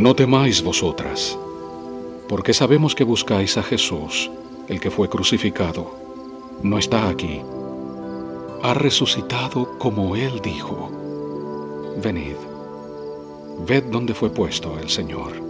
No temáis vosotras, porque sabemos que buscáis a Jesús, el que fue crucificado. No está aquí. Ha resucitado como Él dijo. Venid, ved dónde fue puesto el Señor.